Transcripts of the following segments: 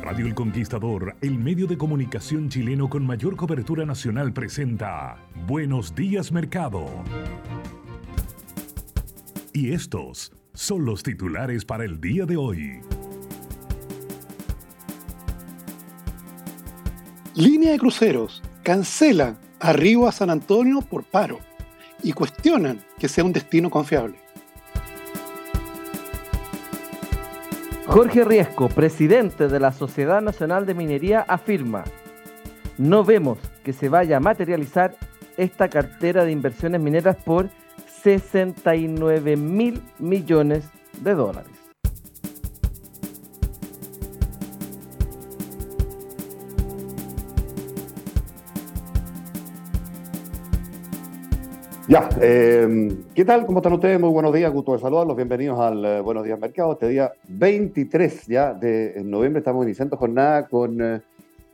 Radio El Conquistador, el medio de comunicación chileno con mayor cobertura nacional, presenta Buenos días Mercado. Y estos son los titulares para el día de hoy. Línea de cruceros cancela arribo a San Antonio por paro y cuestionan que sea un destino confiable. Jorge Riesco, presidente de la Sociedad Nacional de Minería, afirma, no vemos que se vaya a materializar esta cartera de inversiones mineras por 69 mil millones de dólares. Ya, eh, ¿qué tal? ¿Cómo están ustedes? Muy buenos días, gusto de saludarlos. Bienvenidos al eh, Buenos Días Mercado. Este día 23 ya de noviembre estamos iniciando jornada con, eh,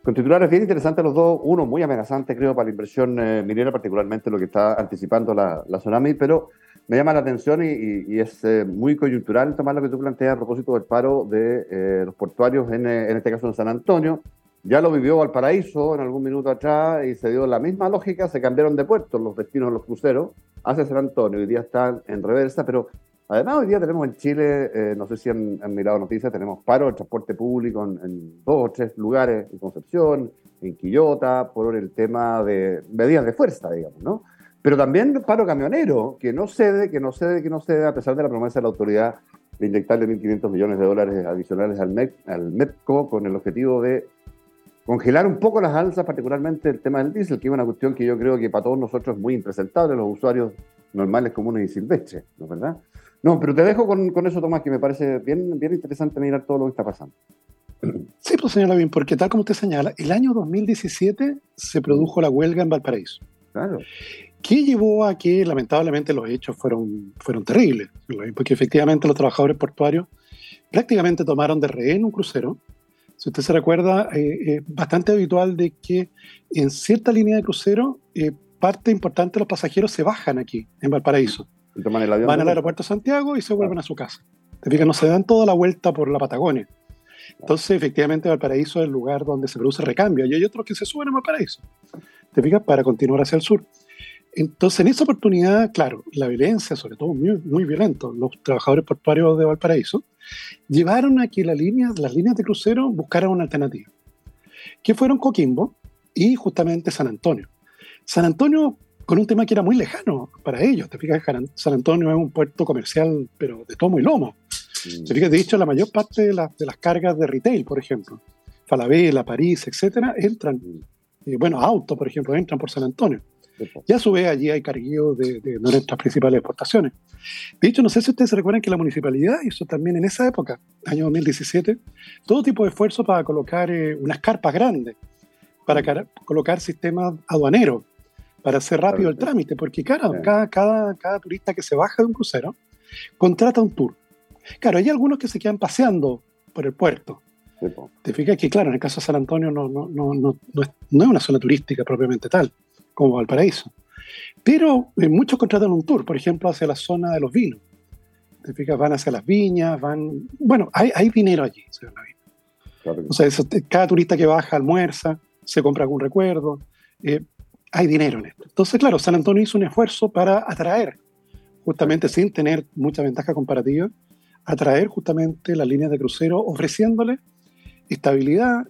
con titulares bien interesantes los dos. Uno muy amenazante, creo, para la inversión eh, minera, particularmente lo que está anticipando la, la Tsunami, pero me llama la atención y, y- y es eh, muy coyuntural, Tomás, lo que tú planteas a propósito del paro de eh, los portuarios, en, en este caso en San Antonio. Ya lo vivió Valparaíso en algún minuto atrás y se dio la misma lógica, se cambiaron de puerto los destinos de los cruceros hacia San Antonio. Hoy día están en reversa, pero además hoy día tenemos en Chile, eh, no sé si han, han mirado noticias, tenemos paro de transporte público en, en dos o tres lugares, en Concepción, en Quillota, por el tema de medidas de fuerza, digamos, ¿no? Pero también paro camionero, que no cede, que no cede, que no cede, a pesar de la promesa de la autoridad de inyectarle 1.500 millones de dólares adicionales al, MEC, al MEPCO con el objetivo de congelar un poco las alzas, particularmente el tema del diésel, que es una cuestión que yo creo que para todos nosotros es muy impresentable, los usuarios normales, comunes y silvestres, ¿no es verdad? No, pero te dejo con, con eso, Tomás, que me parece bien, bien interesante mirar todo lo que está pasando. Sí, pues señala bien, porque tal como usted señala, el año 2017 se produjo la huelga en Valparaíso, Claro. que llevó a que lamentablemente los hechos fueron, fueron terribles, porque efectivamente los trabajadores portuarios prácticamente tomaron de rehén un crucero. Si usted se recuerda, eh, es bastante habitual de que en cierta línea de crucero eh, parte importante de los pasajeros se bajan aquí, en Valparaíso. Y toman el avión. van al aeropuerto de Santiago y se vuelven a su casa. Te fijas, no se dan toda la vuelta por la Patagonia. Entonces, efectivamente, Valparaíso es el lugar donde se produce recambio y hay otros que se suben a Valparaíso. ¿Te fijas? Para continuar hacia el sur. Entonces, en esa oportunidad, claro, la violencia, sobre todo muy, muy violento, los trabajadores portuarios de Valparaíso, llevaron a que la línea, las líneas de crucero buscaran una alternativa, que fueron Coquimbo y justamente San Antonio. San Antonio con un tema que era muy lejano para ellos. Te fijas, San- Antonio es un puerto comercial, pero de tomo y lomo. Mm. Te fijas, de hecho, la mayor parte de, las- de las cargas de retail, por ejemplo, Falabella, París, etcétera, entran, eh, bueno, autos, por ejemplo, entran por San Antonio. Y a su vez allí hay carguillos de, de nuestras principales exportaciones. De hecho, no sé si ustedes se recuerdan que la municipalidad hizo también en esa época, año 2017, todo tipo de esfuerzo para colocar eh, unas carpas grandes, para cara- colocar sistemas aduaneros, para hacer rápido el trámite, porque claro, cada, cada, cada turista que se baja de un crucero contrata un tour. Claro, hay algunos que se quedan paseando por el puerto. Te fijas que, claro, en el caso de San Antonio no, no, no, no, no es, no es una zona turística propiamente tal, como Valparaíso. Pero eh, muchos contratan un tour, por ejemplo, hacia la zona de los vinos. Te fijas, van hacia las viñas, van... Bueno, hay, hay dinero allí, señor. Claro que O sea, eso- cada turista que baja almuerza, se compra algún recuerdo. Eh, hay dinero en esto. Entonces, claro, San Antonio hizo un esfuerzo para atraer, justamente sin tener mucha ventaja comparativa, atraer justamente las líneas de crucero ofreciéndole estabilidad,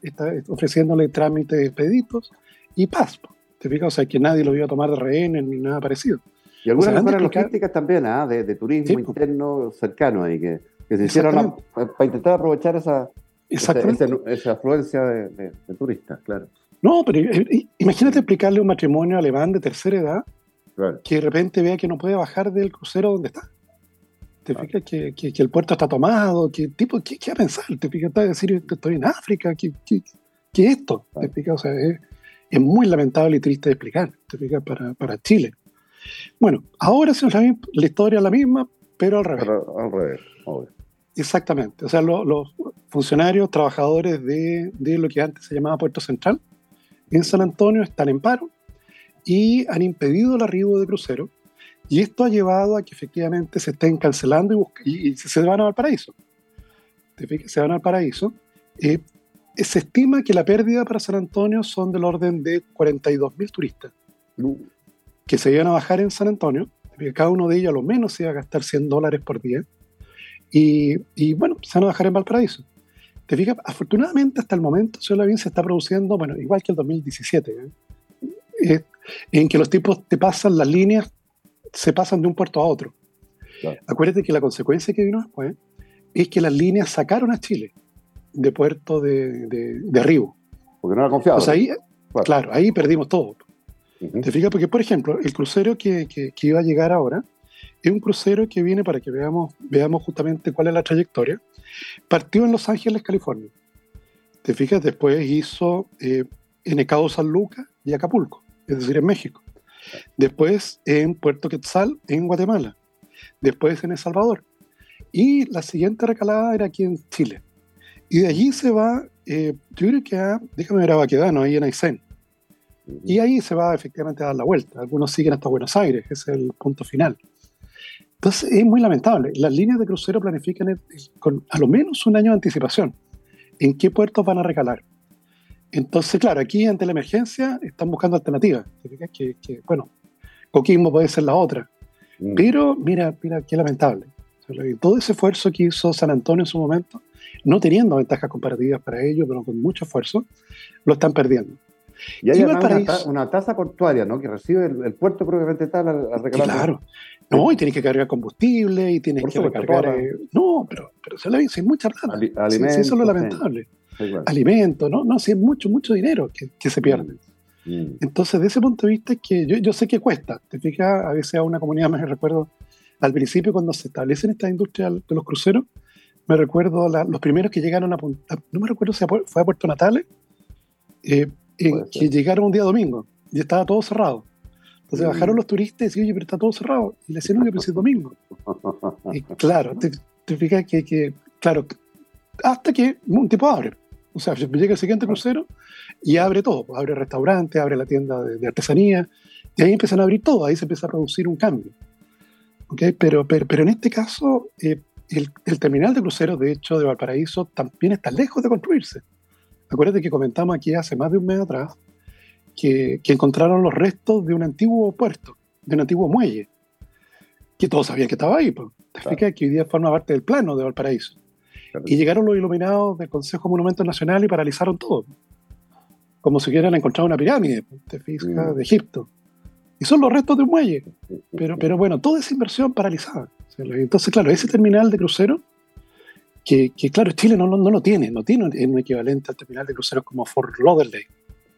ofreciéndole trámites expeditos y paz. ¿Te fijas? O sea, que nadie lo iba a tomar de rehén ni nada parecido. Y algunas o sea, logísticas también, ¿ah? de, turismo interno cercano ahí, que, se hicieron para intentar aprovechar esa, esa, afluencia de, turistas, claro. No, pero eh, eh, imagínate explicarle a un matrimonio alemán de tercera edad que de repente vea que no puede bajar del crucero donde está. Te fijas que, que, el puerto está tomado, que tipo, ¿qué, qué va a pensar? Te fijas, está decir, estoy en África, ¿qué, qué, qué es esto? Te fijas, o sea, es, es, muy lamentable y triste de explicar, te fijas, para, para Chile. Bueno, ahora es la, la historia es la misma, pero al revés. Pero al revés, obvio. Exactamente. O sea, los funcionarios, trabajadores de, de, lo que antes se llamaba Puerto Central, en San Antonio están en paro y han impedido el arribo de cruceros. Y esto ha llevado a que efectivamente se estén cancelando y, y, se van a Valparaíso. ¿Te fijas? Se van al paraíso. Eh, se estima que la pérdida para San Antonio son del orden de 42 mil turistas uh. que se iban a bajar en San Antonio. Cada uno de ellos a lo menos se iba a gastar 100 dólares por día y, bueno, se van a bajar en Valparaíso. Te fijas, afortunadamente hasta el momento, señor Lavín, se está produciendo, bueno, igual que el 2017, ¿eh? Eh, en que los tipos te pasan las líneas, se pasan de un puerto a otro. Acuérdate que la consecuencia que vino después es que las líneas sacaron a Chile de puerto de, de, arribo. Porque no era confiado. O sea, ahí, claro, ahí perdimos todo. ¿Te fijas? Porque, por ejemplo, el crucero que, que, que, iba a llegar ahora, es un crucero que viene para que veamos, veamos justamente cuál es la trayectoria. Partió en Los Ángeles, California. Te fijas, después hizo eh, en Ecado San Lucas y Acapulco, es decir, en México. Después en Puerto Quetzal, en Guatemala. Después en El Salvador. Y la siguiente recalada era aquí en Chile. Y de allí se va, eh, yo creo que a, déjame ver a Baquedano, ahí en Aysén. Y ahí se va efectivamente a dar la vuelta. Algunos siguen hasta Buenos Aires, ese es el punto final. Entonces es muy lamentable. Las líneas de crucero planifican con a lo menos un año de anticipación en qué puertos van a recalar. Entonces, claro, aquí ante la emergencia están buscando alternativas. Que, que bueno, Coquimbo puede ser la otra. Mm. Pero mira, mira, qué lamentable. Todo ese esfuerzo que hizo San Antonio en su momento, no teniendo ventajas comparativas para ellos, pero con mucho esfuerzo, lo están perdiendo. Y hay una, tasa portuaria, ¿no? Que recibe el, puerto propiamente tal al, al recalar. Claro. No, y tienes que cargar combustible y tienes que recargar. Eh, no, pero, pero se la dice, mucha plata. alimentos, sí, eso es lo lamentable. Alimentos, ¿no? No, sí, es mucho, mucho dinero que, que se pierde. Mm. Mm. Entonces, de ese punto de vista, es que yo, yo sé que cuesta. Te fijas, a veces a una comunidad, me recuerdo al principio cuando se establecen esta industria de los cruceros, me recuerdo los primeros que llegaron a, no me recuerdo si fue a Puerto Natales, eh, que llegaron un día domingo y estaba todo cerrado. Entonces mm. bajaron los turistas y decían, oye, pero está todo cerrado. Y le decían, que pero es domingo. Y claro, te, te fijas que, que, claro, hasta que un tipo abre. O sea, llega el siguiente crucero y abre todo. Pues, abre restaurante, abre la tienda de, artesanía. Y ahí empiezan a abrir todo. Ahí se empieza a producir un cambio. ¿Okay? Pero, pero, pero en este caso, eh, el, el, terminal de cruceros, de hecho, de Valparaíso, también está lejos de construirse. Acuérdate que comentamos aquí hace más de un mes atrás que, que, encontraron los restos de un antiguo puerto, de un antiguo muelle, que todos sabían que estaba ahí. Pues. Te que hoy día forma parte del plano de Valparaíso. Y llegaron los iluminados del Consejo Monumentos Nacional y paralizaron todo. Como si hubieran encontrado una pirámide, te fijas, mm. de Egipto. Y son los restos de un muelle. Pero, pero bueno, toda esa inversión paralizada. Entonces, claro, ese terminal de crucero que, claro, Chile no, no, lo tiene, no tiene un equivalente al terminal de cruceros como Fort Lauderdale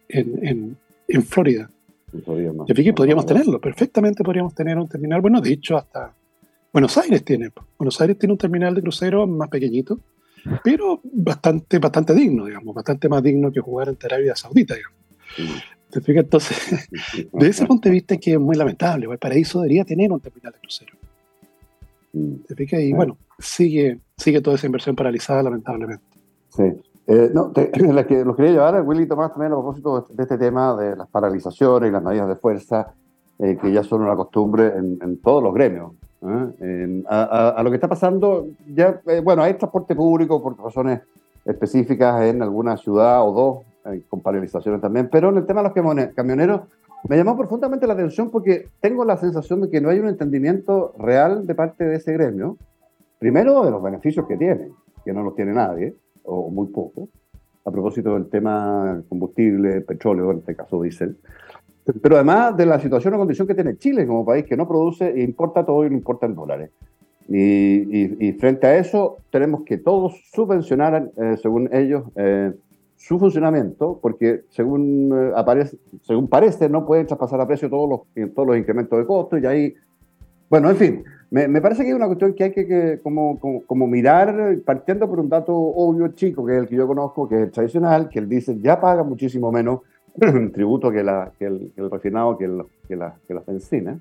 en, en, en Florida. Y que podríamos tenerlo, perfectamente podríamos tener un terminal, bueno, de hecho hasta Buenos Aires tiene, Buenos Aires tiene un terminal de crucero más pequeñito, pero bastante, bastante digno, digamos, bastante más digno que jugar en Arabia Saudita, digamos. ¿Te fijas? Entonces, de ese punto de vista es que es muy lamentable, el paraíso debería tener un terminal de crucero. Mm. ¿Te fijas? Y bueno, sigue, sigue toda esa inversión paralizada, lamentablemente. Sí. Eh, no, te, la que los quería llevar, Willy Tomás, también a propósito de este tema de las paralizaciones y las medidas de fuerza, eh, que ya son una costumbre en, todos los gremios. ¿eh? a, lo que está pasando, ya, bueno, hay transporte público por razones específicas en alguna ciudad o dos, con paralizaciones también, pero en el tema de los camioneros, me llamó profundamente la atención porque tengo la sensación de que no hay un entendimiento real de parte de ese gremio. Primero, de los beneficios que tiene, que no los tiene nadie, o muy poco, a propósito del tema combustible, petróleo, en este caso diésel. Pero además de la situación o condición que tiene Chile como país, que no produce e importa todo y no importa en dólares. Y, frente a eso, tenemos que todos subvencionar, eh, según ellos, eh, su funcionamiento, porque según, eh, aparece, según parece, no pueden traspasar a precio todos los, todos los incrementos de costos y ahí, bueno, en fin, me, me parece que hay una cuestión que hay que, que como, como, mirar, partiendo por un dato obvio chico, que es el que yo conozco, que es el tradicional, que él dice ya paga muchísimo menos tributo que, la, que, el, que el refinado, que, el, que, la, que las bencinas.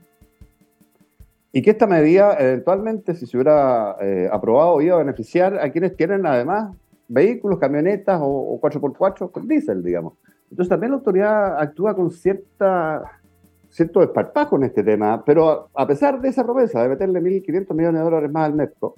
Y que esta medida, eventualmente, si se hubiera eh, aprobado, iba a beneficiar a quienes tienen además vehículos, camionetas o, 4x4 con diésel, digamos. Entonces también la autoridad actúa con cierta, cierto desparpajo en este tema, pero a pesar de esa promesa de meterle 1.500 millones de dólares más al MEPCO,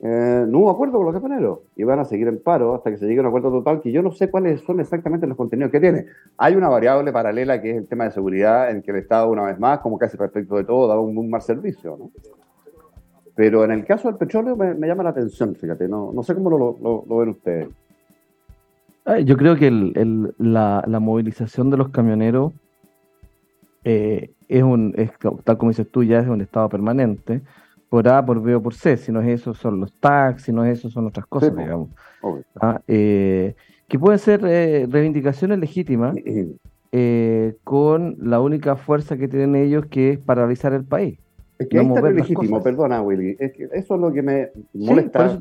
eh, no hubo acuerdo con los camioneros y van a seguir en paro hasta que se llegue a un acuerdo total que yo no sé cuáles son exactamente los contenidos que tiene. Hay una variable paralela que es el tema de seguridad en que el Estado, una vez más, como casi respecto de todo, da un, un mal servicio. ¿no? Pero en el caso del petróleo me, llama la atención, fíjate, no, no sé cómo lo, ven ustedes. Yo creo que la, movilización de los camioneros eh, es un, tal como dices tú, ya es un estado permanente, por A, por B o por C, si no es eso son los taxis, si no es eso son otras cosas, digamos. Ah, eh, que pueden ser eh, reivindicaciones legítimas con la única fuerza que tienen ellos que es paralizar el país. Es que ahí está legítimo, perdona, Willy. Es que eso es lo que me molesta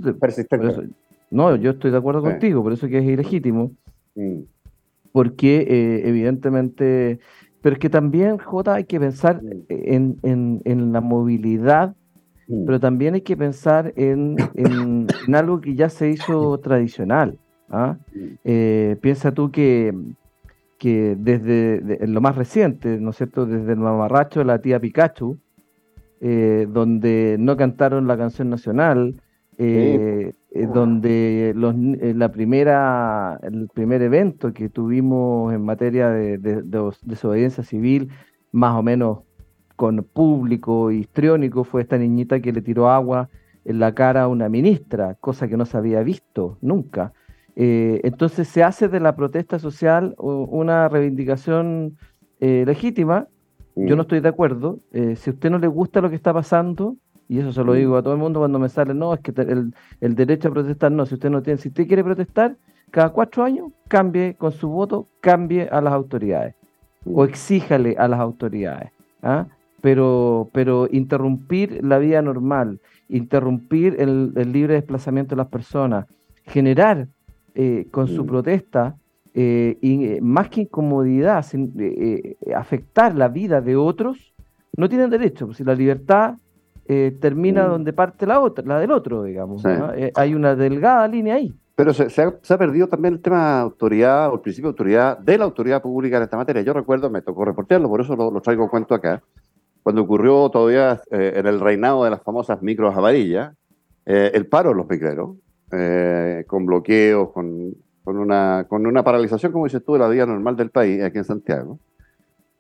no, yo estoy de acuerdo contigo, por eso que es ilegítimo. Mm. Porque eh, evidentemente. Pero es que también, Jota, hay que pensar mm. en, la movilidad, mm. pero también hay que pensar en, algo que ya se hizo tradicional. ¿ah? Eh, piensa tú que, que desde lo más reciente, ¿no es cierto? Desde el mamarracho de la tía Pikachu, eh, donde no cantaron la canción nacional, eh, eh, donde los, la primera, el primer evento que tuvimos en materia de, desobediencia civil, más o menos con público histriónico, fue esta niñita que le tiró agua en la cara a una ministra, cosa que no se había visto nunca. entonces se hace de la protesta social una reivindicación legítima yo no estoy de acuerdo. Eh, si a usted no le gusta lo que está pasando, y eso se lo digo a todo el mundo cuando me sale, no, es que el, derecho a protestar, no, si usted no tiene, si usted quiere protestar, cada cuatro años cambie con su voto, cambie a las autoridades o exíjale a las autoridades. ¿ah? Pero, pero interrumpir la vida normal, interrumpir el, libre desplazamiento de las personas, generar eh, con su protesta eh, y eh, más que incomodidad, eh, afectar la vida de otros, no tienen derecho. Pues, si la libertad termina mm. donde parte la otra, la del otro, digamos. hay una delgada línea ahí. Pero se, ha, perdido también el tema de autoridad o el principio de autoridad de la autoridad pública en esta materia. Yo recuerdo, me tocó reportearlo, por eso lo, traigo cuento acá, cuando ocurrió todavía en el reinado de las famosas micros amarillas, el paro de los micreros, con bloqueos, con con una, con una paralización, como dices tú, de la vida normal del país aquí en Santiago.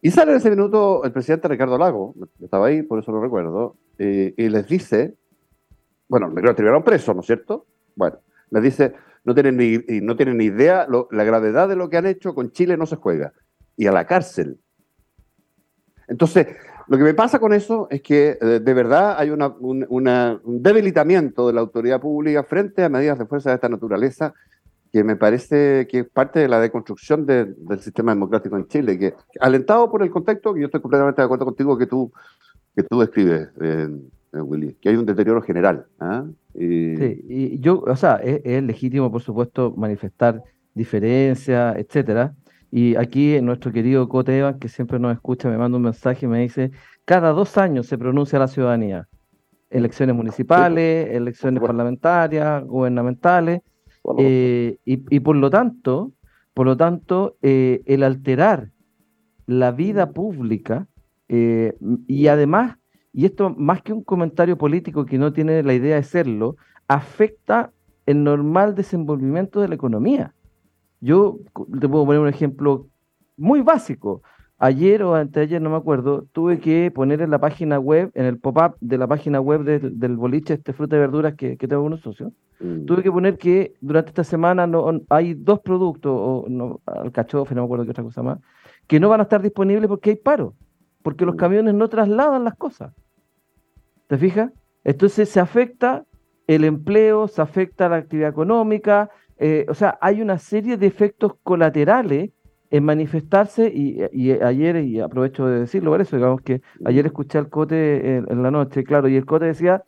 Y sale en ese minuto el presidente Ricardo Lago, estaba ahí, por eso lo recuerdo, y, les dice, bueno, que estuvieron presos, ¿no es cierto? Bueno, les dice, no tienen ni, no tienen ni idea la gravedad de lo que han hecho, con Chile no se juega, y a la cárcel. Entonces, lo que me pasa con eso es que eh, de verdad hay una, un debilitamiento de la autoridad pública frente a medidas de fuerza de esta naturaleza que me parece que es parte de la deconstrucción del sistema democrático en Chile, que alentado por el contexto, que yo estoy completamente de acuerdo contigo que tú, que tú describes, eh, eh, Willy, que hay un deterioro general. ¿ah? Y... Sí, y yo, o sea, es, legítimo, por supuesto, manifestar diferencias, etcétera. Y aquí nuestro querido Cote Evans, que siempre nos escucha, me manda un mensaje y me dice, cada dos años se pronuncia la ciudadanía. Elecciones municipales, elecciones parlamentarias, gubernamentales, eh, y, por lo tanto, por lo tanto, eh, el alterar la vida mm. pública eh, y además, y esto más que un comentario político que no tiene la idea de serlo, afecta el normal desenvolvimiento de la economía. Yo te puedo poner un ejemplo muy básico. ayer o anteayer, no me acuerdo, tuve que poner en la página web, en el pop-up de la página web del, boliche, este fruta y verduras que, tengo con un socio, mm. tuve que poner que durante esta semana no, hay dos productos, o no, alcachofe, no me acuerdo qué otra cosa más, que no van a estar disponibles porque hay paro, porque los mm. camiones no trasladan las cosas. ¿Te fijas? Entonces se afecta el empleo, se afecta la actividad económica, eh, o sea, hay una serie de efectos colaterales en manifestarse y, ayer, y aprovecho de decirlo por eso, digamos que ayer escuché al Cote en, la noche, claro, y el Cote decía,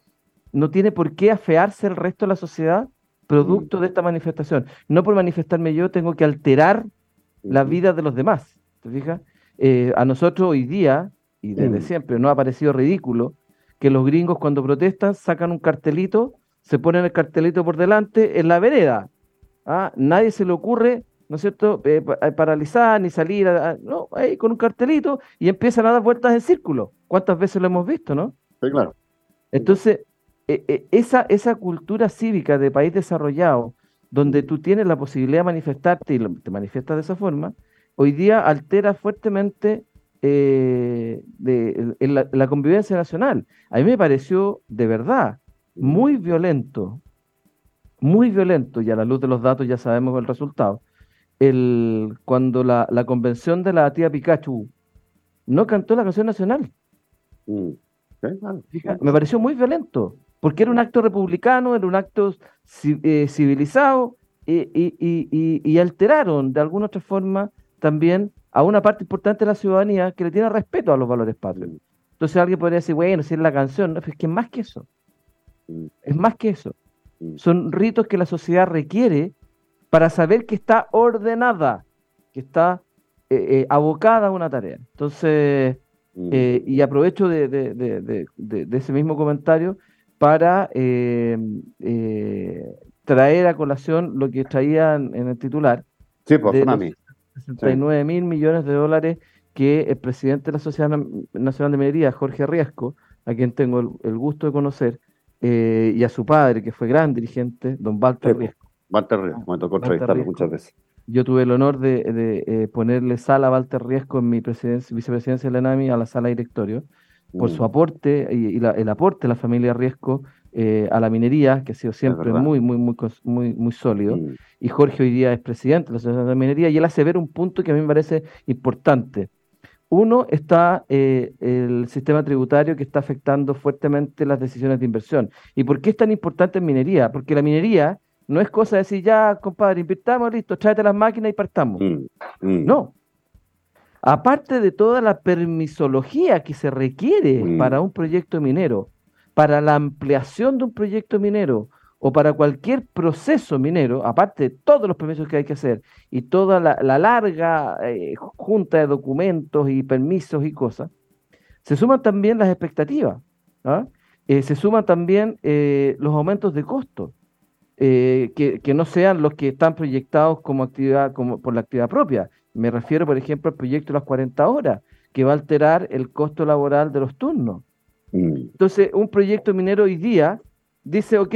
no tiene por qué afearse el resto de la sociedad producto de esta manifestación. No por manifestarme yo tengo que alterar la vida de los demás, ¿te fijas? Eh, a nosotros hoy día, y desde siempre, nos ha parecido ridículo que los gringos cuando protestan sacan un cartelito, se ponen el cartelito por delante en la vereda. ¿ah? Nadie se le ocurre ¿no es cierto?, eh, eh, paralizar ni salir, no, ahí con un cartelito y empiezan a dar vueltas en círculo. ¿Cuántas veces lo hemos visto, no? Sí, claro. Entonces, esa, esa cultura cívica de país desarrollado, donde tú tienes la posibilidad de manifestarte y te manifiestas de esa forma, hoy día altera fuertemente eh, de, la, convivencia nacional. A mí me pareció de verdad muy violento, muy violento, y a la luz de los datos ya sabemos el resultado, el, cuando la, la, convención de la tía Pikachu no cantó la canción nacional. Mm. me pareció muy violento, porque era un acto republicano, era un acto eh, civilizado y, alteraron de alguna otra forma también a una parte importante de la ciudadanía que le tiene respeto a los valores patrios. Entonces alguien podría decir, bueno, si es la canción, no, es que es más que eso. Es más que eso. Son ritos que la sociedad requiere para saber que está ordenada, que está eh, eh, abocada a una tarea. Entonces, eh, y aprovecho de, ese mismo comentario para traer a colación lo que traían en el titular. Sí, pues, de 69 mil millones de dólares que el presidente de la Sociedad Nacional de Minería, Jorge Riesco, a quien tengo el, gusto de conocer, y a su padre, que fue gran dirigente, don Walter Riesco, Walter Riesco, me tocó entrevistarlo muchas veces. Yo tuve el honor de, eh, ponerle sala a Walter Riesco en mi vicepresidencia de la ENAMI a la sala de directorio, por su mm. aporte y, el aporte de la familia Riesco eh, a la minería, que ha sido siempre muy, muy, muy, muy, muy sólido. Mm. Y Jorge hoy día es presidente de la Asociación de Minería y él hace ver un punto que a mí me parece importante. Uno está eh, el sistema tributario que está afectando fuertemente las decisiones de inversión. ¿Y por qué es tan importante en minería? Porque la minería no es cosa de decir, ya, compadre, invirtamos, listo, tráete las máquinas y partamos. Mm, mm. No. Aparte de toda la permisología que se requiere mm. para un proyecto minero, para la ampliación de un proyecto minero o para cualquier proceso minero, aparte de todos los permisos que hay que hacer y toda la, larga eh, junta de documentos y permisos y cosas, se suman también las expectativas, ¿ah? eh, se suman también eh, los aumentos de costos. Eh, que, no sean los que están proyectados como actividad, como por la actividad propia. Me refiero, por ejemplo, al proyecto de las 40 horas, que va a alterar el costo laboral de los turnos. Mm. Entonces, un proyecto minero hoy día dice, ok,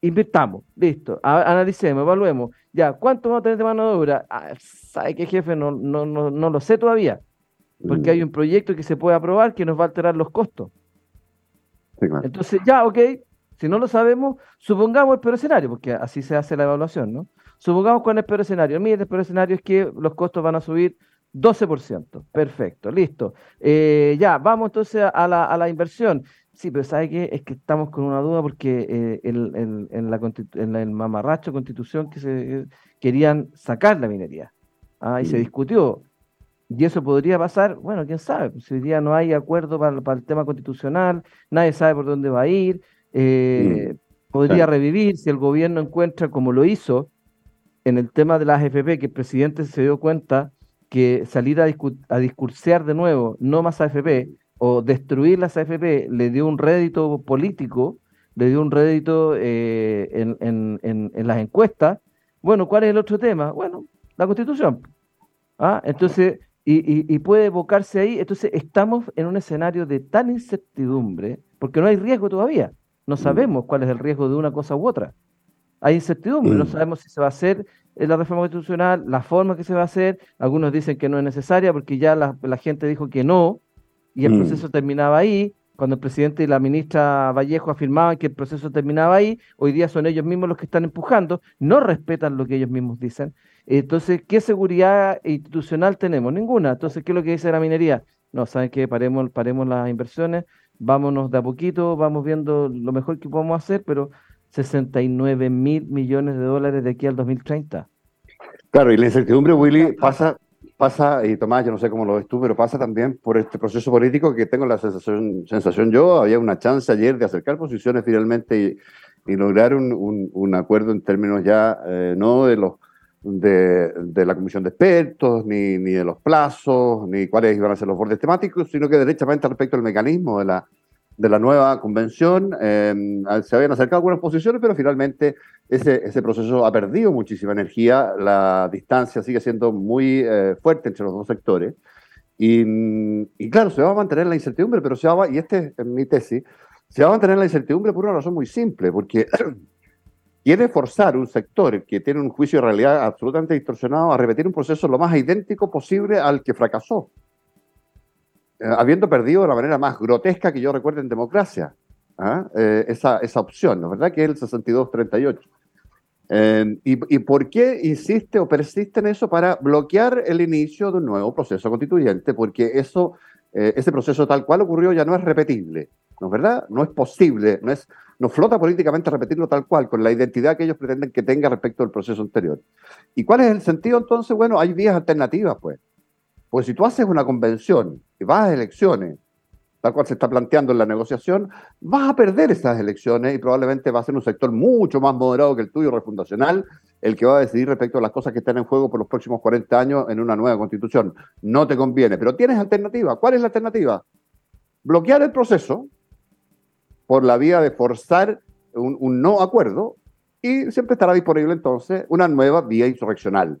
invirtamos, listo, analicemos, evaluemos, ya, ¿cuánto vamos a tener de mano de obra? Ah, ¿Sabe qué, jefe? No, no, no, no lo sé todavía, porque hay mm. un proyecto que se puede aprobar que nos va a alterar los costos. Entonces, ya, ok, si no lo sabemos, supongamos el peor escenario, porque así se hace la evaluación, ¿no? Supongamos cuál es el peor escenario. Mire, el peor escenario es que los costos van a subir 12%. Perfecto, listo. Eh, ya, vamos entonces a la, a la, inversión. Sí, pero ¿sabe qué? Es que estamos con una duda porque eh, en, la, en el mamarracho constitución que se querían sacar la minería. Ah, y se mm. discutió. Y eso podría pasar, bueno, quién sabe, si hoy día no hay acuerdo para, para el tema constitucional, nadie sabe por dónde va a ir, eh, mm, podría revivir si el gobierno encuentra, como lo hizo en el tema de las AFP, que el presidente se dio cuenta que salir a, a discursear de nuevo, no más AFP, o destruir las AFP, le dio un rédito político, le dio un rédito eh, en, las encuestas. Bueno, ¿cuál es el otro tema? Bueno, la constitución. ¿Ah? Entonces, y, y, puede evocarse ahí. Entonces, estamos en un escenario de tan incertidumbre, porque no hay riesgo todavía. No mm. sabemos cuál es el riesgo de una cosa u otra. Hay incertidumbre, no mm. sabemos si se va a hacer eh, la reforma constitucional, la forma que se va a hacer, algunos dicen que no es necesaria porque ya la, gente dijo que no y el mm. proceso terminaba ahí, cuando el presidente y la ministra Vallejo afirmaban que el proceso terminaba ahí, hoy día son ellos mismos los que están empujando, no respetan lo que ellos mismos dicen. Entonces, ¿qué seguridad institucional tenemos? Ninguna. Entonces, ¿qué es lo que dice la minería? No, ¿saben qué? Paremos, paremos las inversiones, vámonos de a poquito, vamos viendo lo mejor que podemos hacer, pero 69 mil millones de dólares de aquí al 2030. Claro, y la incertidumbre, Willy, pasa, pasa, y Tomás, yo no sé cómo lo ves tú, pero pasa también por este proceso político que tengo la sensación, sensación yo, había una chance ayer de acercar posiciones finalmente y, lograr un, un, acuerdo en términos ya eh, no de los de, de, la comisión de expertos, ni, ni, de los plazos, ni cuáles iban a ser los bordes temáticos, sino que derechamente respecto al mecanismo de la, de la nueva convención. Em, se habían acercado algunas posiciones, pero finalmente ese, ese, proceso ha perdido muchísima energía. La distancia sigue siendo muy eh, fuerte entre los dos sectores. Y, y, claro, se va a mantener la incertidumbre, pero se va, y este es mi tesis, se va a mantener la incertidumbre por una razón muy simple, porque quiere forzar un sector que tiene un juicio de realidad absolutamente distorsionado a repetir un proceso lo más idéntico posible al que fracasó. Eh, habiendo perdido de la manera más grotesca que yo recuerdo en democracia, ¿ah? eh, esa, esa opción, ¿no verdad? Que es el 62-38. Eh, y, ¿Y por qué insiste o persiste en eso? Para bloquear el inicio de un nuevo proceso constituyente, porque eso, ese proceso tal cual ocurrió ya no es repetible, ¿no es verdad? No es posible, no, es, no flota políticamente repetirlo tal cual, con la identidad que ellos pretenden que tenga respecto al proceso anterior. ¿Y cuál es el sentido entonces? Bueno, hay vías alternativas, pues. Pues si tú haces una convención y vas a elecciones, tal cual se está planteando en la negociación, vas a perder esas elecciones y probablemente va a ser un sector mucho más moderado que el tuyo refundacional el que va a decidir respecto a las cosas que están en juego por los próximos 40 años en una nueva constitución. No te conviene, pero tienes alternativa. ¿Cuál es la alternativa? Bloquear el proceso por la vía de forzar un, un no acuerdo y siempre estará disponible entonces una nueva vía insurreccional.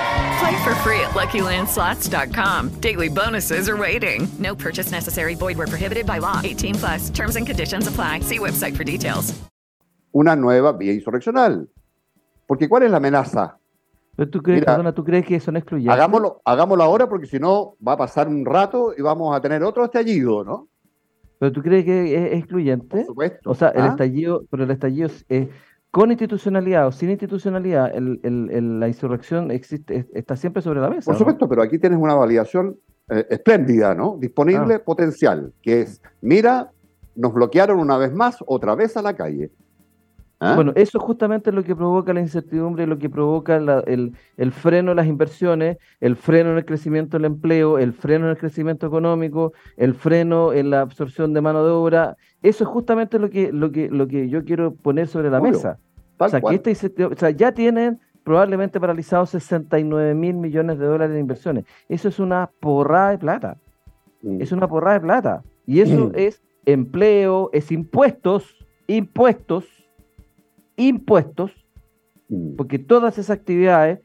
Play for free at LuckyLandSlots.com. Daily bonuses are waiting. No purchase necessary. Void were prohibited by law. 18 plus. Terms and conditions apply. See website for details. Una nueva vía insurreccional. Porque ¿cuál es la amenaza? Pero tú crees, Mira, perdona, ¿tú crees que son excluyentes? Hagámoslo, hagámoslo ahora porque si no va a pasar un rato y vamos a tener otro estallido, ¿no? ¿Pero tú crees que es excluyente? Por supuesto. O sea, el ¿Ah? estallido, pero el estallido es, con institucionalidad o sin institucionalidad, la insurrección existe, está siempre sobre la mesa. Por supuesto, pero aquí tienes una validación eh, espléndida, ¿no? Disponible, ah. potencial, que es, mira, nos bloquearon una vez más, otra vez a la calle. ¿Ah? Bueno, eso justamente es lo que provoca la incertidumbre, lo que provoca el, el, freno en las inversiones, el freno en el crecimiento del empleo, el freno en el crecimiento económico, el freno en la absorción de mano de obra, eso es justamente lo que, lo que, lo que yo quiero poner sobre la mesa. O sea, que ya tienen probablemente paralizados 69 mil millones de dólares de inversiones. Eso es una porrada de plata. Mm. Es una porrada de plata. Y eso mm. es empleo, es impuestos, impuestos, impuestos, mm. porque todas esas actividades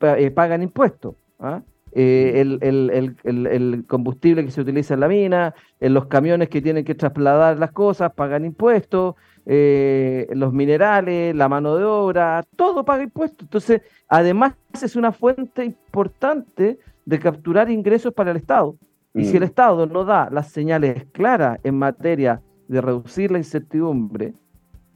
eh, pagan impuestos. ¿ah? Eh, el, combustible que se utiliza en la mina, en los camiones que tienen que trasladar las cosas, pagan impuestos, eh, los minerales, la mano de obra, todo paga impuestos. Entonces, además es una fuente importante de capturar ingresos para el Estado. Y si el mm. Estado no da las señales claras en materia de reducir la incertidumbre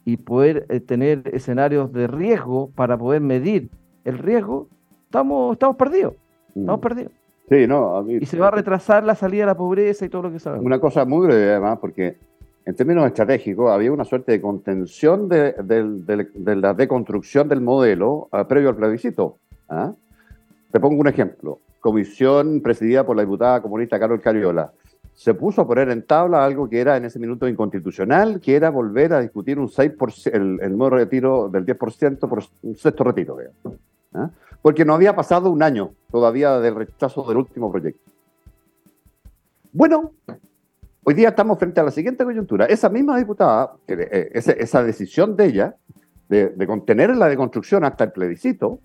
y poder eh, tener escenarios de riesgo para poder medir el riesgo, estamos, estamos perdidos. Estamos perdidos. Sí, no, y se va a retrasar la salida de la pobreza y todo lo que sabemos. Una cosa muy breve, además, porque en términos estratégicos había una suerte de contención de, la deconstrucción del modelo ah, previo al plebiscito. ¿ah? Te pongo un ejemplo. Comisión presidida por la diputada comunista Carol Cariola. Se puso a poner en tabla algo que era en ese minuto inconstitucional, que era volver a discutir un 6%, el, de retiro del 10% por un sexto retiro. ¿ah? porque no había pasado un año todavía del rechazo del último proyecto. Bueno, hoy día estamos frente a la siguiente coyuntura. Esa misma diputada, eh, esa, decisión de ella de, contener la deconstrucción hasta el plebiscito,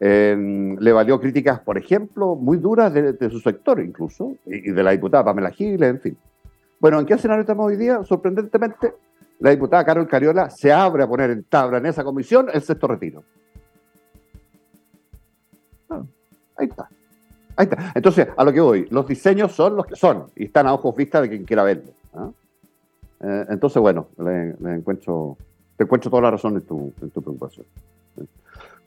le valió críticas, por ejemplo, muy duras de, su sector incluso, y, de la diputada Pamela Giles, en fin. Bueno, ¿en qué escenario estamos hoy día? Sorprendentemente, la diputada Carol Cariola se abre a poner en tabla en esa comisión el sexto retiro. Ah, ahí está. Ahí está. Entonces, a lo que voy, los diseños son los que son y están a ojos vistas de quien quiera verlos. ¿ah? Eh, entonces, bueno, le, encuentro, te encuentro toda la razón en en tu preocupación.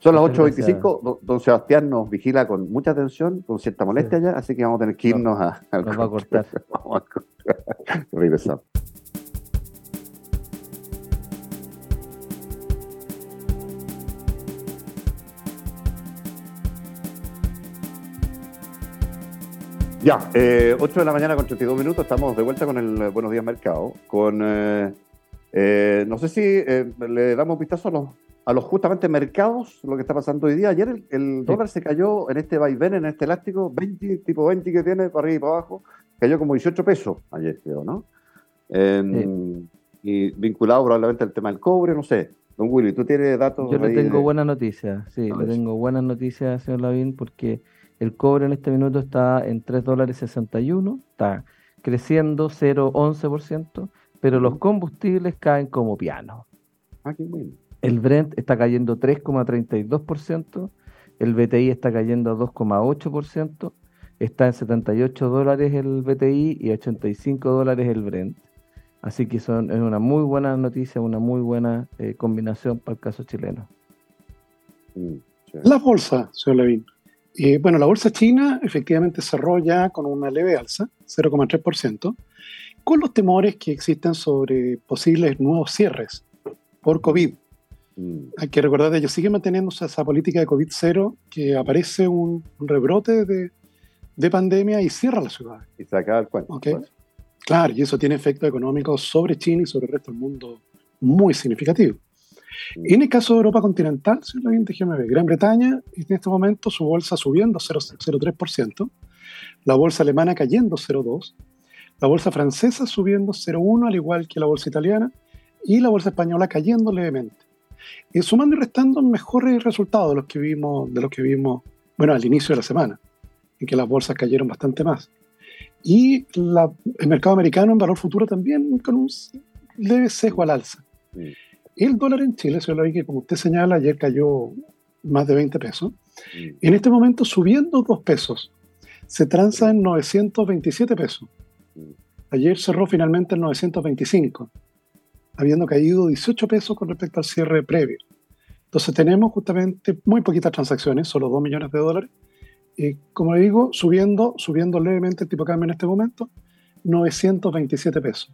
Son las 8.25, don Sebastián nos vigila con mucha atención, con cierta molestia ya, así que vamos a tener que irnos a, Nos va a cortar. vamos a cortar. Regresamos. Ya, eh, 8 de la mañana con 32 minutos, estamos de vuelta con el Buenos Días Mercado. Con, eh, eh, no sé si eh, le damos vistazo a los, a los justamente mercados, lo que está pasando hoy día. Ayer el, dólar se cayó en este vaivén, en este elástico, 20, tipo 20 que tiene, para arriba y para abajo, cayó como 18 pesos ayer, creo, ¿no? Y vinculado probablemente al tema del cobre, no sé. Don Willy, ¿tú tienes datos? Yo le tengo buenas noticias, sí, le tengo buenas noticias, señor Lavín, porque el cobre en este minuto está en 3 dólares 61, está creciendo 0,11%, pero los combustibles caen como piano. Ah, qué bueno. El Brent está cayendo 3,32%, el BTI está cayendo 2,8%, está en 78 dólares el BTI y 85 dólares el Brent. Así que son, es una muy buena noticia, una muy buena eh, combinación para el caso chileno. Mm, La bolsa, señor Levin. Eh, bueno, la bolsa china efectivamente cerró ya con una leve alza, 0,3%, con los temores que existen sobre posibles nuevos cierres por COVID. Mm. Hay que recordar que ellos siguen manteniendo esa política de COVID cero, que aparece un, rebrote de, pandemia y cierra la ciudad. Y se acaba el cuento. Pues. Claro, y eso tiene efectos económicos sobre China y sobre el resto del mundo muy significativo. En el caso de Europa continental, si lo déjeme ver, Gran Bretaña en este momento su bolsa subiendo 0,03%, la bolsa alemana cayendo 0,2%, la bolsa francesa subiendo 0,1%, al igual que la bolsa italiana, y la bolsa española cayendo levemente. Y sumando y restando mejores resultados de los que vimos, de los que vimos bueno, al inicio de la semana, en que las bolsas cayeron bastante más. Y el mercado americano en valor futuro también con un leve sesgo al alza. El dólar en Chile, se lo que como usted señala, ayer cayó más de 20 pesos. Mm. En este momento subiendo 2 pesos. Se transa en 927 pesos. Mm. Ayer cerró finalmente en 925, habiendo caído 18 pesos con respecto al cierre previo. Entonces tenemos justamente muy poquitas transacciones, solo 2 millones de dólares. Y como le digo, subiendo, subiendo levemente el tipo de cambio en este momento, 927 pesos.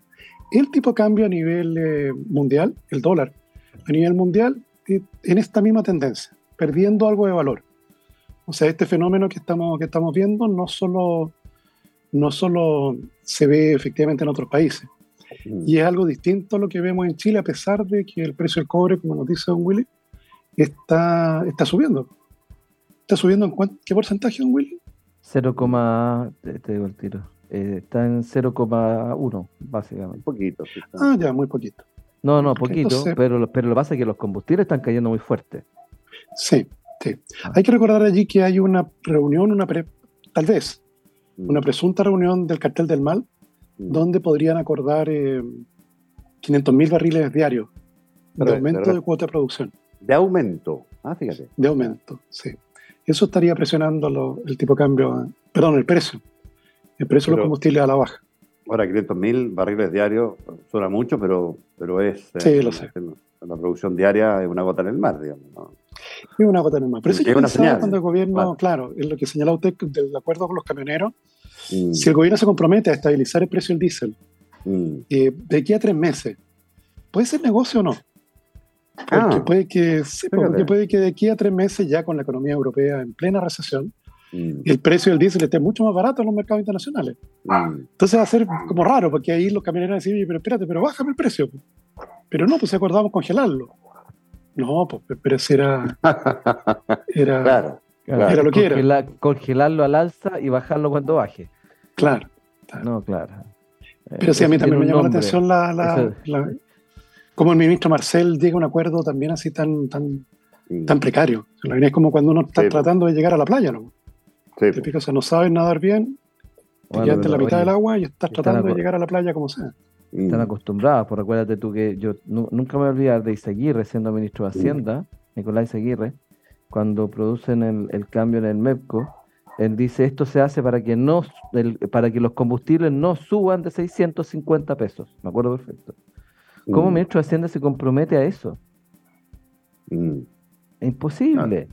El tipo de cambio a nivel eh, mundial, el dólar, a nivel mundial, eh, en esta misma tendencia, perdiendo algo de valor. O sea, este fenómeno que estamos, que estamos viendo no solo, no solo se ve efectivamente en otros países. Y es algo distinto a lo que vemos en Chile, a pesar de que el precio del cobre, como nos dice Don Willy, está, está subiendo. ¿Está subiendo en qué porcentaje, Don Willy? 0, te digo el tiro. Eh, está en 0,1, básicamente. Un poquito. Ah, ya, muy poquito. No, no, poquito, pero, pero lo que pasa es que los combustibles están cayendo muy fuerte. Sí, sí. Ah. Hay que recordar allí que hay una reunión, una tal vez, mm. una presunta reunión del cartel del mal, mm. Donde podrían acordar eh, 500.000 barriles diarios de aumento de, cuota de producción. De aumento, ah, fíjate. De aumento, sí. Eso estaría presionando el tipo de cambio, perdón, el precio el precio de los combustibles a la baja. Ahora, 500.000 barriles diarios suena mucho, pero, pero es. Sí, eh, lo sé. La producción diaria es una gota en el mar, digamos. Es una gota mar. Pero eso cuando el gobierno, claro, es lo que señala usted del acuerdo con los camioneros. Mm. Si el gobierno se compromete a estabilizar el precio del diésel mm. eh, de aquí a tres meses, ¿puede ser negocio o no? Porque, ah, puede que, porque puede que de aquí a tres meses, ya con la economía europea en plena recesión, Mm. el precio del diésel esté mucho más barato en los mercados internacionales. Mm. Entonces va a ser como raro, porque ahí los camioneros van a decir, pero espérate, pero bájame el precio. Pero no, pues acordamos congelarlo. No, pues, pero si era. Era, claro, era lo que era. Congelarlo al alza y bajarlo cuando baje. Claro. No, claro. Pero sí, a mí Eso también me un la atención la, la- Eso- la- cómo el ministro Marcel llega a un acuerdo también así tan, tan, Mm. tan precario. Es como cuando uno está Sí, tratando de llegar a la playa, ¿no? Sí, Te fijas, o sea, no sabes nadar bien, te Bueno, quedaste en la mitad oye, del agua y estás tratando de llegar a la playa como sea. Mm. Están acostumbrados, pues recuérdate tú que yo nu- nunca me voy a olvidar de Izaguirre siendo ministro de Hacienda, Nicolás Izaguirre, cuando producen el, el cambio en el MEPCO, él dice esto se hace para que no el- para que los combustibles no suban de 650 pesos. Me acuerdo perfecto. ¿Cómo Mm. ministro de Hacienda se compromete a eso? Mm. Es imposible.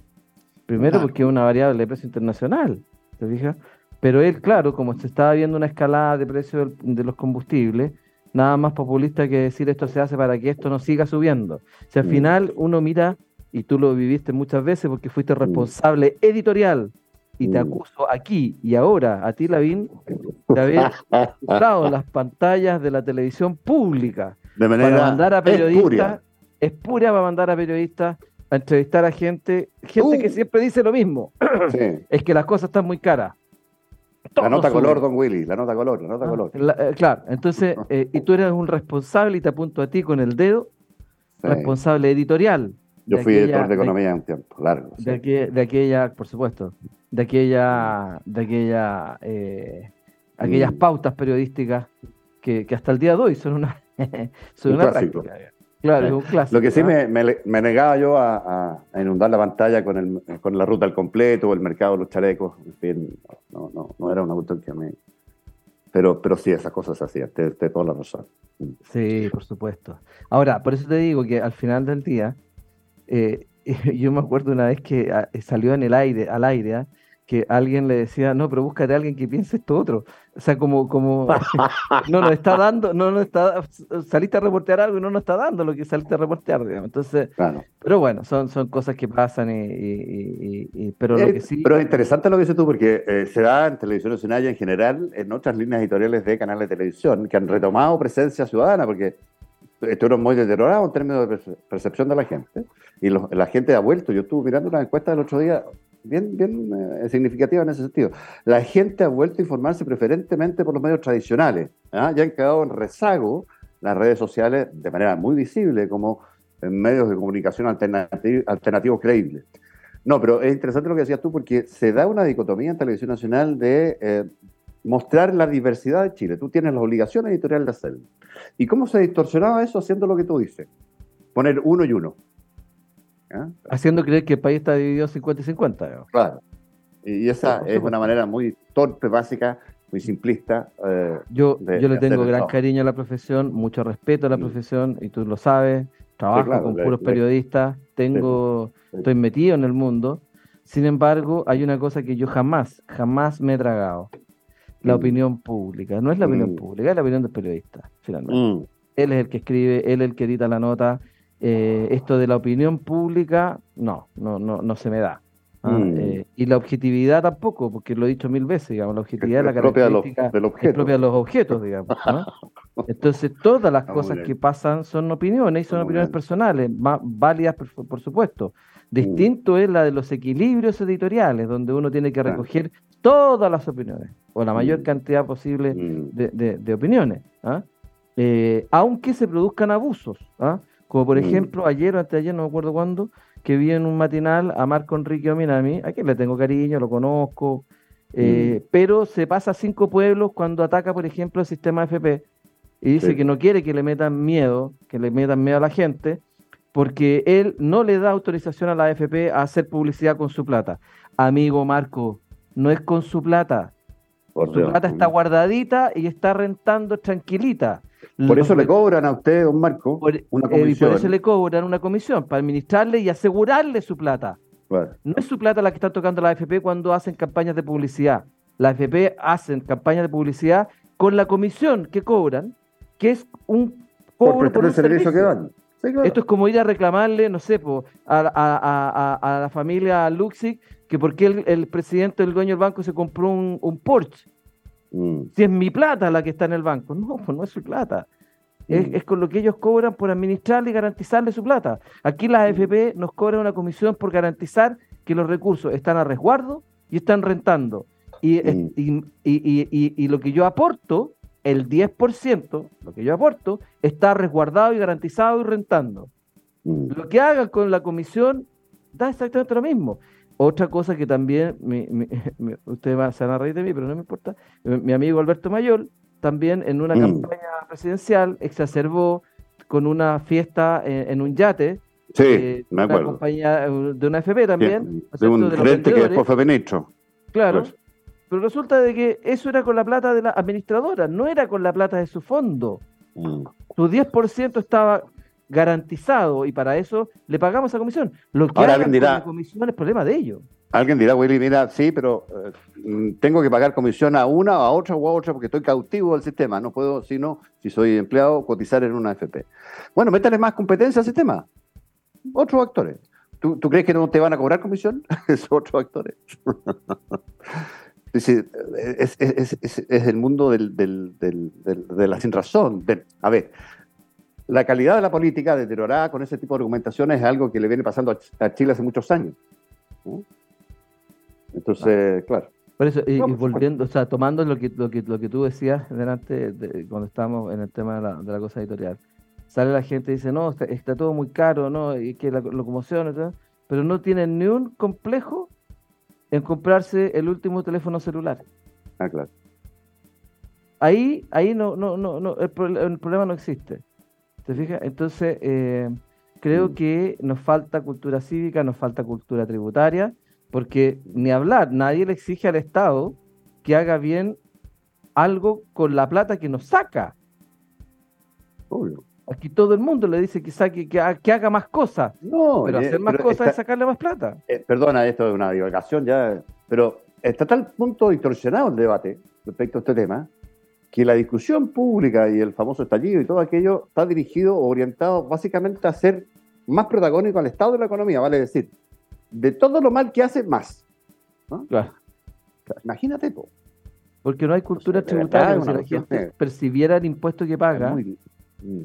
Primero Claro. porque es una variable de precio internacional, ¿te fijas? Pero él, claro, como se estaba viendo una escalada de precios de los combustibles, nada más populista que decir esto se hace para que esto no siga subiendo. Si al Mm. final uno mira, y tú lo viviste muchas veces porque fuiste responsable editorial, y te Mm. acuso aquí y ahora a ti, Lavín, de haber usado las pantallas de la televisión pública De manera para mandar a periodistas, espuria. para mandar a periodistas a entrevistar a gente, gente que Uh. siempre dice lo mismo, Sí. es que las cosas están muy caras. La nota sube. color, don Willy, la nota color, la nota Ah, color. la- eh, claro, entonces, eh, y tú eres un responsable y te apunto a ti con el dedo, Sí. responsable editorial. Yo de fui aquella- editor de economía un tiempo largo. sí. De, aquella, de aquella, por supuesto, de aquella, de aquella, eh, aquellas Mm. pautas periodísticas que, que hasta el día de hoy son una, son Un una práctica. Claro, es un clásico. Lo que sí me, me- me negaba yo a, a- inundar la pantalla con, el, con la ruta al completo o el mercado de los chalecos. En fin, no, no, no era una cuestión que me. Pero, pero sí, esas cosas se hacían, te, te toda la razón. Sí, por supuesto. Ahora, por eso te digo que al final del día, eh, yo me acuerdo una vez que ah, salió en el aire, al aire, ¿ah? Que alguien le decía, no, pero búscate a alguien que piense esto otro. O sea, como, como no nos está dando, no nos está, saliste a reportear algo y no nos está dando lo que saliste a reportear, digamos. Entonces, Claro. pero bueno, son, son cosas que pasan y, y- y- y- pero lo Eh, que sí, Pero es interesante lo que dices tú, porque eh, se da en televisión nacional y en general en otras líneas editoriales de canales de televisión que han retomado presencia ciudadana, porque estuvieron muy deteriorados en términos de perce- percepción de la gente. Y los- la gente ha vuelto. Yo estuve mirando una encuesta del otro día bien, bien eh, significativa en ese sentido. La gente ha vuelto a informarse preferentemente por los medios tradicionales. ¿ah? Ya han quedado en rezago las redes sociales de manera muy visible como en medios de comunicación alternati- alternativos creíbles. No, pero es interesante lo que decías tú porque se da una dicotomía en Televisión Nacional de eh, mostrar la diversidad de Chile. Tú tienes la obligación editorial de hacerlo. ¿Y cómo se distorsionaba eso haciendo lo que tú dices? Poner uno y uno. ¿Ah? haciendo creer que el país está dividido 50 y 50. digamos. Claro. Y esa es una manera muy torpe, básica, muy simplista. eh, Yo, de- yo le tengo gran trabajo. cariño a la profesión, mucho respeto a la Mm. profesión, y tú lo sabes. Trabajo claro, con le- puros le- periodistas, tengo, sí. estoy metido en el mundo. Sin embargo, hay una cosa que yo jamás, jamás me he tragado. La Mm. opinión pública. No es la opinión Mm. pública, es la opinión del periodista, finalmente. Mm, Él es el que escribe, él es el que edita la nota. Eh, esto de la opinión pública, no, no, no, no se me da. ¿ah? Mm. Eh, y la objetividad tampoco, porque lo he dicho mil veces, digamos, la objetividad es la de los- característica es propia de los objetos, digamos. ¿no? Entonces, todas las muy cosas que pasan son opiniones y son opiniones personales, más válidas, por, por supuesto. Mm. Distinto es la de los equilibrios editoriales, donde uno tiene que recoger todas las opiniones, o la mayor Mm. cantidad posible mm, de, de- de opiniones, ¿ah? Eh, aunque se produzcan abusos, ¿ah? Como por Mm. ejemplo ayer o antes de ayer, no me acuerdo cuándo, que vi en un matinal a Marco Enrique Ominami, a quien le tengo cariño, lo conozco, eh, Mm. pero se pasa a cinco pueblos cuando ataca, por ejemplo, el sistema FP y dice Sí. que no quiere que le metan miedo, que le metan miedo a la gente, porque él no le da autorización a la AFP a hacer publicidad con su plata. Amigo Marco, no es con su plata, por su plata está guardadita y está rentando tranquilita. Por Los eso le cobran a usted, don Marco, por- eh, una por comisión. eso le cobran una comisión, para administrarle y asegurarle su plata. Claro. No es su plata la que está tocando la AFP cuando hacen campañas de publicidad. La AFP hacen campañas de publicidad con la comisión que cobran, que es un Por cobro prestar por el servicio que dan. Sí, claro. Esto es como ir a reclamarle, no sé, po, a- a- a- a la familia Luxic que porque el, el presidente, el dueño del banco, se compró un, un Porsche. Mm, Si es mi plata la que está en el banco. No, pues no es su plata. Es, Mm. es con lo que ellos cobran por administrarle y garantizarle su plata. Aquí las AFP nos cobran una comisión por garantizar que los recursos están a resguardo y están rentando. Y, Mm. y, y- y- lo que yo aporto el 10%, lo que yo aporto, está resguardado y garantizado y rentando. Mm. Lo que hagan con la comisión da exactamente lo mismo. Otra cosa que también, mi, mi- mi- ustedes se van a reír de mí, pero no me importa, mi, mi amigo Alberto Mayor también en una Mm. campaña presidencial exacerbó con una fiesta en, en un yate, Sí, eh, me una acuerdo. compañía eh, de una FP también, ¿no es de un de los gerente que después fue ministro. Claro. Pues. Pero resulta de que eso era con la plata de la administradora, no era con la plata de su fondo. Mm. Su 10% estaba garantizado y para eso le pagamos esa comisión. Lo que Ahora hagan alguien dirá- con la comisión es problema de ellos. Alguien dirá, Willy, mira, sí, pero eh, mm, tengo que pagar comisión a una, a otra o a otra porque estoy cautivo del sistema. No puedo, sino, si soy empleado, cotizar en una AFP. Bueno, métale más competencia al sistema. Otros actores. ¿Tú, tú crees que no te van a cobrar comisión? Esos otros actores. Es, es, es- el mundo del, del- del- del- de la sin razón. a ver, la calidad de la política deteriorada con ese tipo de argumentaciones es algo que le viene pasando a Ch- a Chile hace muchos años. ¿no? Entonces, claro. Por eso, y, por volviendo, o sea, tomando lo que, lo que, lo que tú decías delante, de- cuando estábamos en el tema de la, de la cosa editorial, sale la gente y dice, no, está, está todo muy caro, ¿no? Y que la locomoción, y todo", pero no tienen ni un complejo en comprarse el último teléfono celular. Ah, claro. Ahí, ahí no, no, no, no, el, el problema no existe. ¿Te fijas? Entonces, eh, creo Mm. que nos falta cultura cívica, nos falta cultura tributaria, porque ni hablar, nadie le exige al Estado que haga bien algo con la plata que nos saca. Obvio. Aquí todo el mundo le dice que saque, que, ha- que haga más cosas, No, pero eh, hacer más pero cosas está- es sacarle más plata. eh, perdona, esto es una divagación ya, pero está tal punto distorsionado el debate respecto a este tema que la discusión pública y el famoso estallido y todo aquello está dirigido orientado básicamente a ser más protagónico al estado de la economía, vale decir, de todo lo mal que hace, más. Claro. Imagínate, po. Porque no hay cultura tributaria. Si la gente de- percibiera el impuesto que paga, Muy- mm.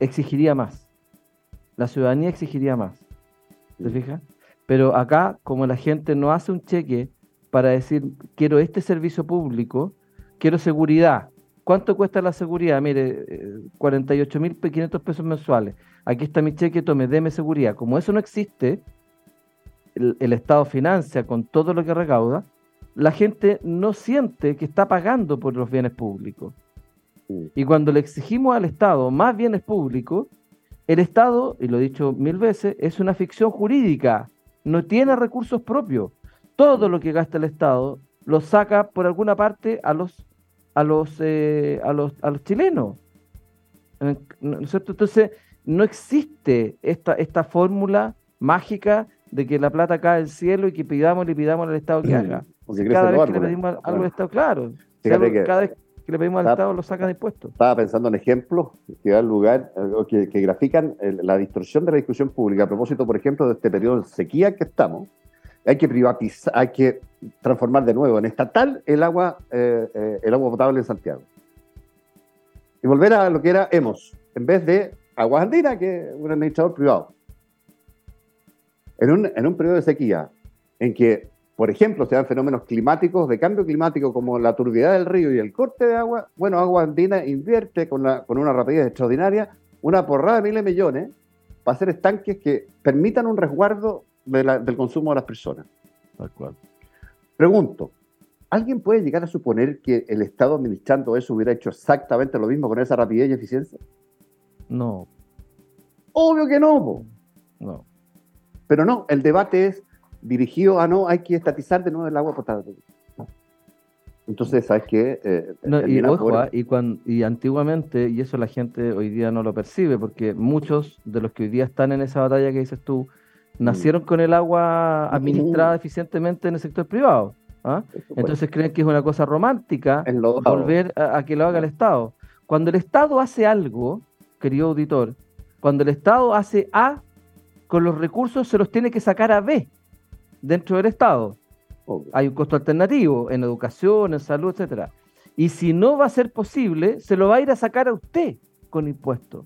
exigiría más. La ciudadanía exigiría más. ¿Te Sí. fijas? Pero acá, como la gente no hace un cheque para decir, quiero este servicio público, quiero seguridad. ¿Cuánto cuesta la seguridad? Mire, eh, 48.500 pesos mensuales. Aquí está mi cheque, tome, deme seguridad. Como eso no existe, el, el Estado financia con todo lo que recauda, la gente no siente que está pagando por los bienes públicos. Sí. Y cuando le exigimos al Estado más bienes públicos, el Estado, y lo he dicho mil veces, es una ficción jurídica, no tiene recursos propios. Todo lo que gasta el Estado lo saca por alguna parte a los a los eh, a los a los chilenos. ¿no es cierto? Entonces, no existe esta, esta fórmula mágica de que la plata cae del cielo y que pidamos y le pidamos al Estado que haga. Porque Cada vez que le pedimos algo Claro. al Estado, claro. algo- que- cada vez que le pedimos al Estado lo sacan de impuestos. Estaba pensando en ejemplos que dan lugar, eh, que, que grafican la distorsión de la discusión pública. A propósito, por ejemplo, de este periodo de sequía que estamos, hay que privatizar, hay que transformar de nuevo en estatal el agua, eh, eh, el agua potable en Santiago. Y volver a lo que era Hemos, en vez de Aguas Andinas, que es un administrador privado. En un, en un periodo de sequía, en que, por ejemplo, se dan fenómenos climáticos de cambio climático como la turbidez del río y el corte de agua, bueno, Agua Andina invierte con, la- con una rapidez extraordinaria una porrada de miles de millones para hacer estanques que permitan un resguardo de la- del consumo de las personas. Tal cual. Pregunto, ¿alguien puede llegar a suponer que el Estado administrando eso hubiera hecho exactamente lo mismo con esa rapidez y eficiencia? No, Obvio que no, po. no. pero no, el debate es dirigido a no, hay que estatizar de nuevo el agua potable. Entonces, ¿sabes qué? Eh, No, y ojo, ah, y, antiguamente, y eso la gente hoy día no lo percibe, porque muchos de los que hoy día están en esa batalla que dices tú. Nacieron con el agua administrada eficientemente en el sector privado. ¿ah? Entonces creen que es una cosa romántica volver a, a que lo haga el Estado. Cuando el Estado hace algo, querido auditor, cuando el Estado hace A, con los recursos se los tiene que sacar a B dentro del Estado. Hay un costo alternativo en educación, en salud, etcétera. Y si no va a ser posible, se lo va a ir a sacar a usted con impuestos.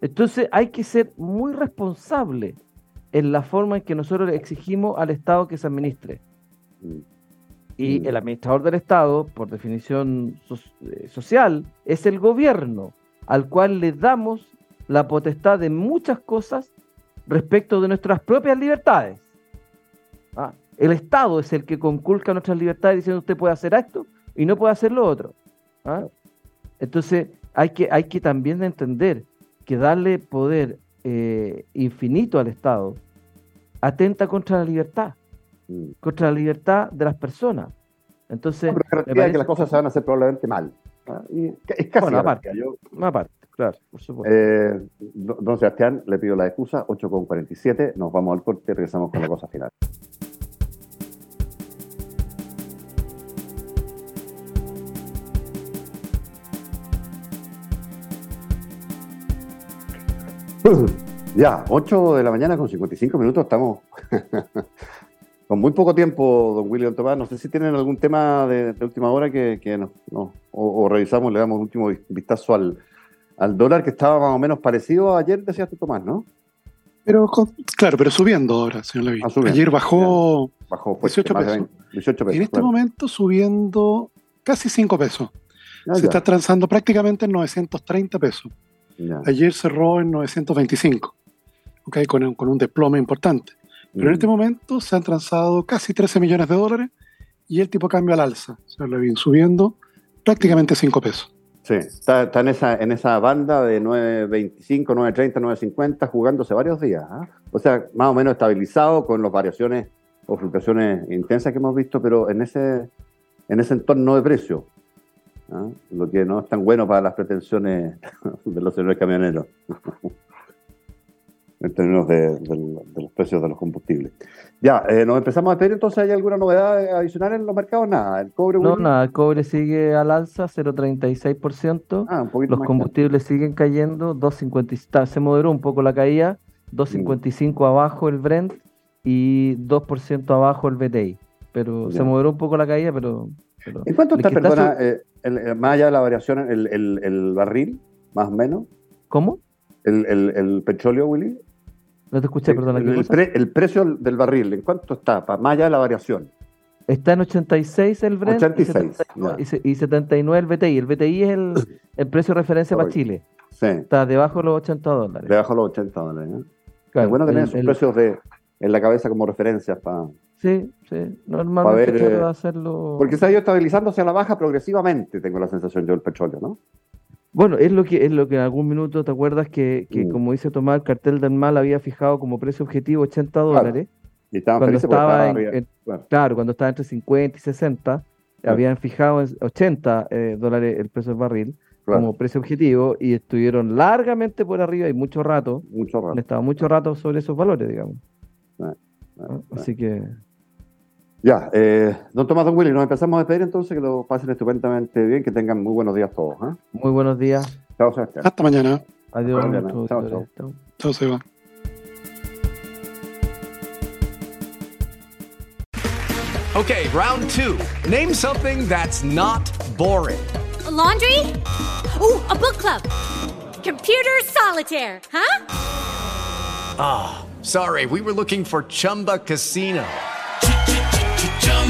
Entonces hay que ser muy responsable en la forma en que nosotros le exigimos al Estado que se administre. Mm. Y el administrador del Estado, por definición eh, social, es el gobierno al cual le damos la potestad de muchas cosas respecto de nuestras propias libertades. ¿Ah? El Estado es el que conculca nuestras libertades diciendo usted puede hacer esto y no puede hacer lo otro. ¿Ah? Entonces hay que, hay que también entender que darle poder eh, infinito al Estado atenta contra la libertad, mm. contra la libertad de las personas. Entonces, que las cosas se van a hacer probablemente mal. ¿ah? es casi bueno, aparte, aparte, claro, por supuesto. Eh, don Sebastián, le pido la excusa, 8.47, nos vamos al corte y regresamos con la cosa final. Ya, 8 de la mañana con 55 minutos, estamos con muy poco tiempo, don William Tomás. No sé si tienen algún tema de, última hora que, no, o, revisamos, le damos un último vistazo al, dólar que estaba más o menos parecido a ayer, decías tú, Tomás, ¿no? Pero, claro, pero subiendo ahora, señor Levy. Ah, ayer bajó, bajó 18, pues, pesos. En este momento subiendo casi 5 pesos. Ah, Se está transando prácticamente en 930 pesos. Ayer cerró en 925, okay, con, un, con un desplome importante. Pero en este mm. momento se han transado casi 13 millones de dólares y el tipo cambio al alza. O sea, lo viene subiendo prácticamente 5 pesos. Sí, está, en, esa, en esa banda de 9.25, 9.30, 9.50, jugándose varios días. ¿ah? O sea, más o menos estabilizado con las variaciones o fluctuaciones intensas que hemos visto, pero en ese, en ese entorno de precio. ¿Ah? lo que no es tan bueno para las pretensiones de los señores camioneros, en términos de, los precios de los combustibles. Ya, eh, nos empezamos a pedir entonces, ¿hay alguna novedad adicional en los mercados? Nada, el cobre... No, nada, el cobre sigue al alza, 0,36%, ah, un los combustibles siguen cayendo, 2,50, se moderó un poco la caída, 2,55 abajo el Brent y 2% abajo el BTI, pero se moderó un poco la caída, pero... ¿En cuánto está, perdona, eh, el, más allá de la variación, el, el, el, barril, más o menos. ¿Cómo? El, petróleo, Willy. No te escuché, perdón. El, precio del barril, ¿en cuánto está? Más allá de la variación. Está en 86 el Brent 86, y, 79, el BTI. El BTI es el, el precio de referencia para Chile. Sí. Está debajo de los 80 dólares. Debajo de los 80 dólares. ¿eh? Claro, es bueno tener esos precios de, en la cabeza como referencias para Sí, sí. Normalmente ver, va a hacerlo. Porque se ha ido estabilizándose a la baja progresivamente, tengo la sensación yo, el petróleo, ¿no? Bueno, es lo que es lo que en algún minuto te acuerdas que, que mm. como dice Tomás, el cartel del mal había fijado como precio objetivo 80 dólares. Y estaban cuando estaba en, claro. cuando estaba entre 50 y 60, habían fijado en 80 eh, dólares el precio del barril como precio objetivo y estuvieron largamente por arriba y mucho rato. Mucho rato. Estaba mucho rato sobre esos valores, digamos. Así que ya, eh, don Tomás, don Willy, nos empezamos a despedir entonces, que lo pasen estupendamente bien, que tengan muy buenos días todos. ¿eh? Muy buenos días. Chao, Sebastián. Hasta mañana. Adiós. Chao, chao. Chao, Seba. Okay, round two. Name something that's not boring. A laundry? Ooh, a book club. Computer solitaire, huh? Ah, oh, sorry, we were looking for Chumba Casino.